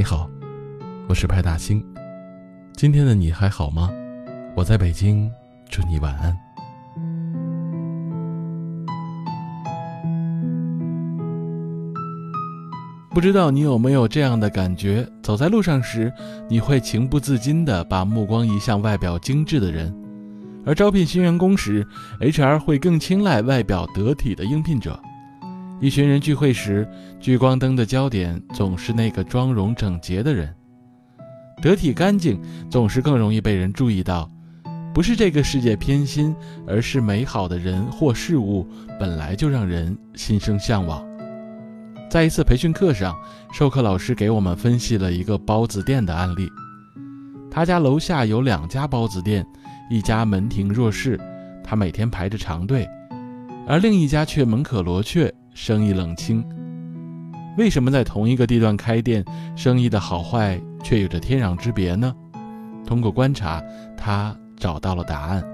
你好，我是派大星。今天的你还好吗？我在北京，祝你晚安。不知道你有没有这样的感觉？走在路上时，你会情不自禁地把目光移向外表精致的人；而招聘新员工时，HR 会更青睐外表得体的应聘者。一群人聚会时，聚光灯的焦点总是那个妆容整洁的人，得体干净总是更容易被人注意到。不是这个世界偏心，而是美好的人或事物本来就让人心生向往。在一次培训课上，授课老师给我们分析了一个包子店的案例。他家楼下有两家包子店，一家门庭若市，他每天排着长队，而另一家却门可罗雀。生意冷清，为什么在同一个地段开店，生意的好坏却有着天壤之别呢？通过观察，他找到了答案。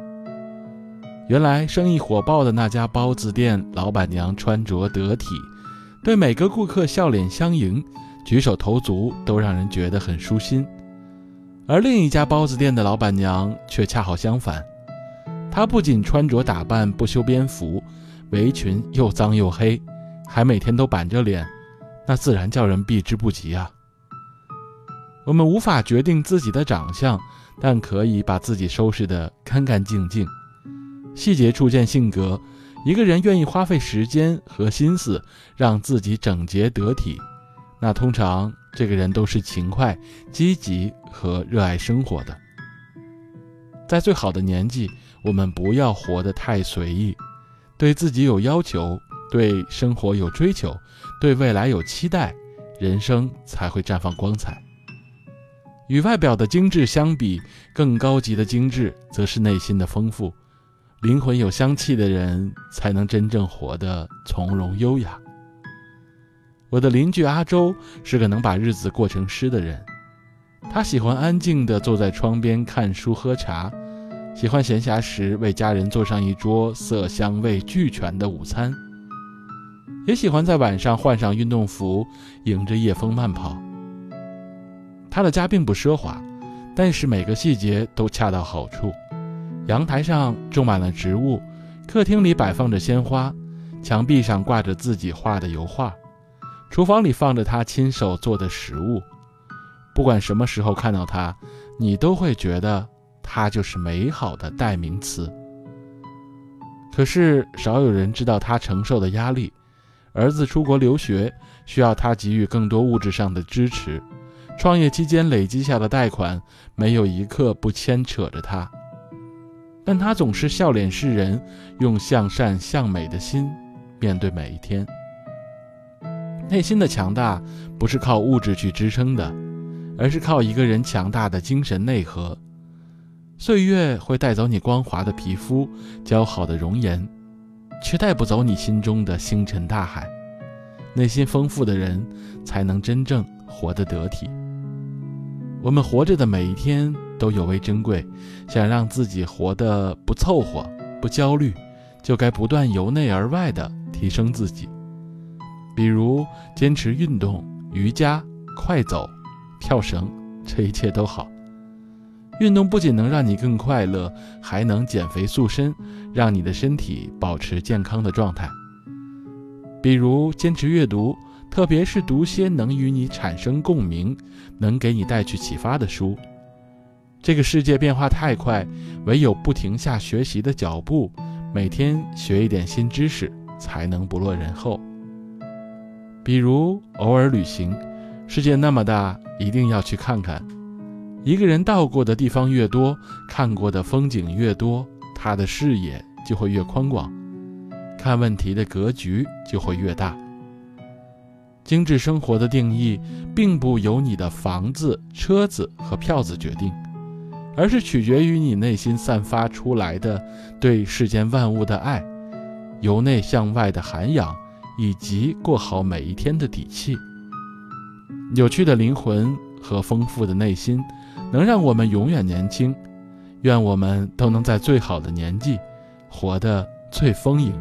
原来，生意火爆的那家包子店，老板娘穿着得体，对每个顾客笑脸相迎，举手投足都让人觉得很舒心。而另一家包子店的老板娘却恰好相反，她不仅穿着打扮不修边幅。围裙又脏又黑，还每天都板着脸，那自然叫人避之不及啊。我们无法决定自己的长相，但可以把自己收拾得干干净净。细节处见性格，一个人愿意花费时间和心思让自己整洁得体，那通常这个人都是勤快、积极和热爱生活的。在最好的年纪，我们不要活得太随意。对自己有要求，对生活有追求，对未来有期待，人生才会绽放光彩。与外表的精致相比，更高级的精致则是内心的丰富。灵魂有香气的人，才能真正活得从容优雅。我的邻居阿周是个能把日子过成诗的人，他喜欢安静地坐在窗边看书喝茶。喜欢闲暇时为家人做上一桌色香味俱全的午餐，也喜欢在晚上换上运动服，迎着夜风慢跑。他的家并不奢华，但是每个细节都恰到好处。阳台上种满了植物，客厅里摆放着鲜花，墙壁上挂着自己画的油画，厨房里放着他亲手做的食物。不管什么时候看到他，你都会觉得。他就是美好的代名词。可是少有人知道他承受的压力。儿子出国留学，需要他给予更多物质上的支持；创业期间累积下的贷款，没有一刻不牵扯着他。但他总是笑脸示人，用向善向美的心面对每一天。内心的强大不是靠物质去支撑的，而是靠一个人强大的精神内核。岁月会带走你光滑的皮肤、姣好的容颜，却带不走你心中的星辰大海。内心丰富的人，才能真正活得得体。我们活着的每一天都尤为珍贵，想让自己活得不凑合、不焦虑，就该不断由内而外的提升自己。比如坚持运动、瑜伽、快走、跳绳，这一切都好。运动不仅能让你更快乐，还能减肥塑身，让你的身体保持健康的状态。比如坚持阅读，特别是读些能与你产生共鸣、能给你带去启发的书。这个世界变化太快，唯有不停下学习的脚步，每天学一点新知识，才能不落人后。比如偶尔旅行，世界那么大，一定要去看看。一个人到过的地方越多，看过的风景越多，他的视野就会越宽广，看问题的格局就会越大。精致生活的定义，并不由你的房子、车子和票子决定，而是取决于你内心散发出来的对世间万物的爱，由内向外的涵养，以及过好每一天的底气。有趣的灵魂和丰富的内心。能让我们永远年轻，愿我们都能在最好的年纪，活得最丰盈。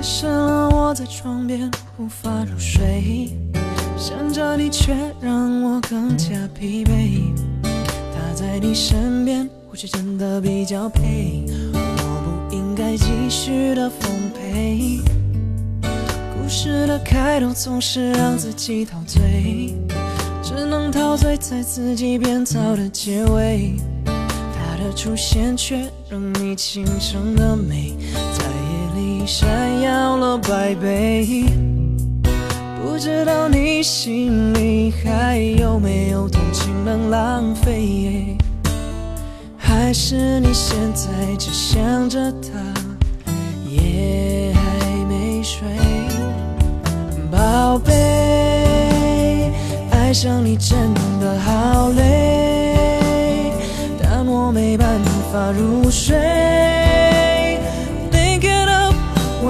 夜深了，我在床边无法入睡，想着你却让我更加疲惫。他在你身边，或许真的比较配。我不应该继续的奉陪。故事的开头总是让自己陶醉，只能陶醉在自己编造的结尾。他的出现却让你倾城的美。闪耀了百倍。不知道你心里还有没有同情能浪费？还是你现在只想着他，夜还没睡？宝贝，爱上你真的好累，但我没办法入睡。Thinking of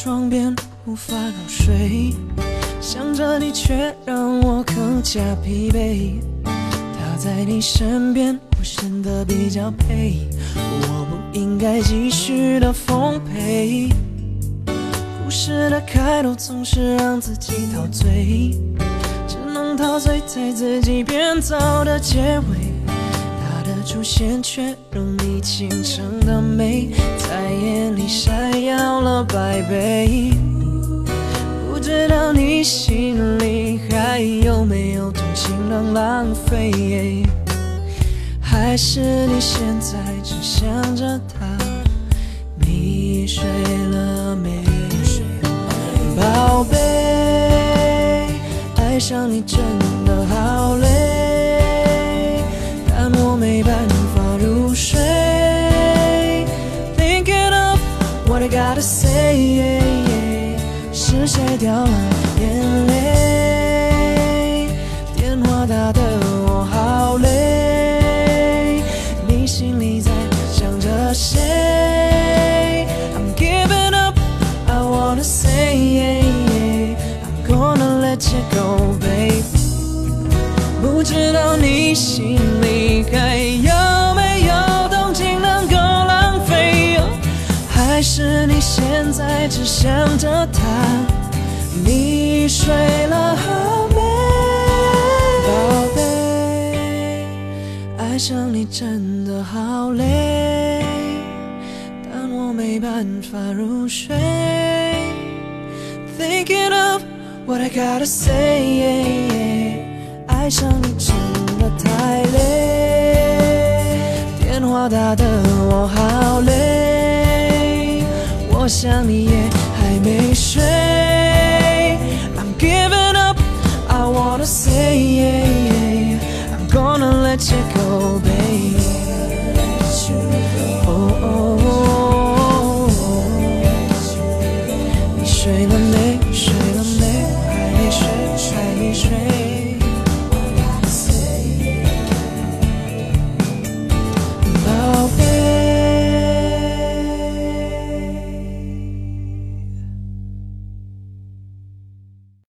床边无法入睡，想着你却让我更加疲惫。他在你身边，我显得比较配。我不应该继续的奉陪。故事的开头总是让自己陶醉，只能陶醉在自己编造的结尾。他的出现却让你倾城的美，百倍。不知道你心里还有没有同情能浪费？还是你现在只想着他？你睡了没？宝贝，爱上你真知道你心里还有没有动情能够浪费？还是你现在只想着他？你睡了没？宝贝，爱上你真的好累。但我没办法入睡。Thinking of what I gotta say，爱上你真的太累，电话打得我好累，我想你也还没睡。I'm giving up, I wanna say, I'm gonna let you go, baby. 你睡了没睡？